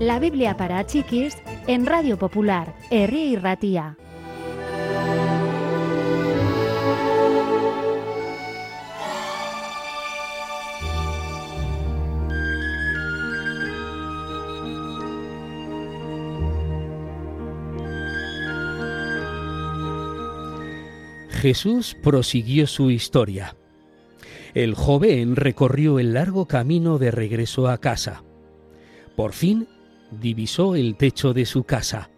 La Biblia para Chiquis en Radio Popular, Herri y Ratía. Jesús prosiguió su historia. El joven recorrió el largo camino de regreso a casa. Por fin divisó el techo de su casa.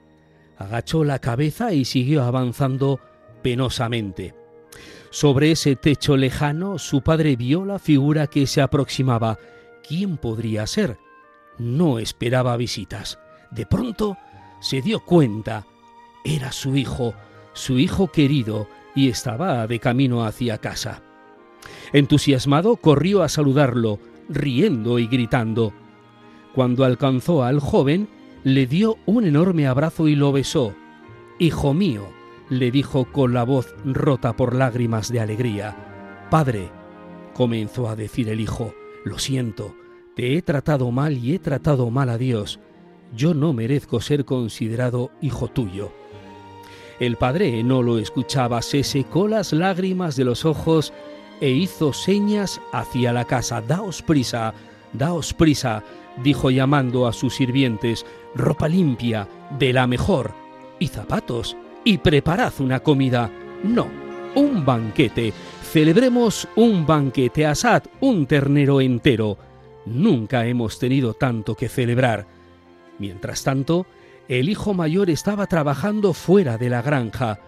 Agachó la cabeza y siguió avanzando penosamente. Sobre ese techo lejano su padre vio la figura que se aproximaba. ¿Quién podría ser? No esperaba visitas. De pronto se dio cuenta. Era su hijo, su hijo querido, y estaba de camino hacia casa. Entusiasmado corrió a saludarlo, riendo y gritando. Cuando alcanzó al joven, le dio un enorme abrazo y lo besó. Hijo mío, le dijo con la voz rota por lágrimas de alegría. Padre, comenzó a decir el hijo, lo siento, te he tratado mal y he tratado mal a Dios. Yo no merezco ser considerado hijo tuyo. El padre no lo escuchaba, se secó las lágrimas de los ojos e hizo señas hacia la casa. Daos prisa, daos prisa, dijo llamando a sus sirvientes, ropa limpia, de la mejor, y zapatos, y preparad una comida. No, un banquete. Celebremos un banquete, asad un ternero entero. Nunca hemos tenido tanto que celebrar. Mientras tanto, el hijo mayor estaba trabajando fuera de la granja.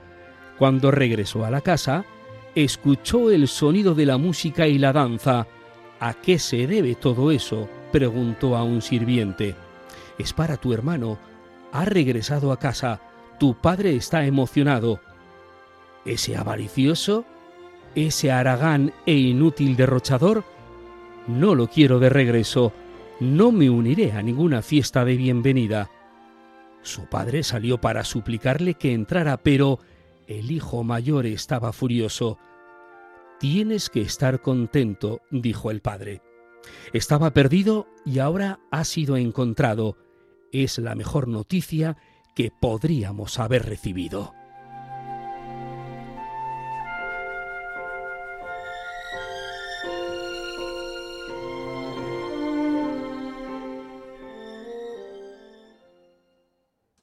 Cuando regresó a la casa, escuchó el sonido de la música y la danza. ¿A qué se debe todo eso? preguntó a un sirviente. Es para tu hermano. Ha regresado a casa. Tu padre está emocionado. ¿Ese avaricioso? ¿Ese aragán e inútil derrochador? No lo quiero de regreso. No me uniré a ninguna fiesta de bienvenida. Su padre salió para suplicarle que entrara, pero el hijo mayor estaba furioso. Tienes que estar contento, dijo el padre. Estaba perdido y ahora ha sido encontrado. Es la mejor noticia que podríamos haber recibido.